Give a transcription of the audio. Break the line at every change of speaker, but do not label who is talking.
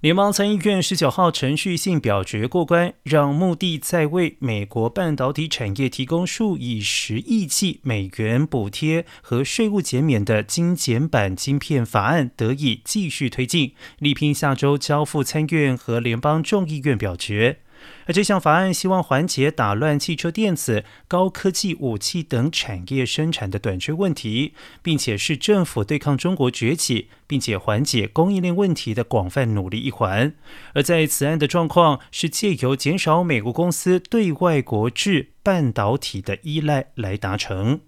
联邦参议院十九号程序性表决过关，让目的在为美国半导体产业提供数以十亿计美元补贴和税务减免的精简版晶片法案得以继续推进，力拼下周交付参院和联邦众议院表决。而这项法案希望缓解打乱汽车电子、高科技武器等产业生产的短缺问题，并且是政府对抗中国崛起，并且缓解供应链问题的广泛努力一环。而在此案的状况是借由减少美国公司对外国制半导体的依赖来达成。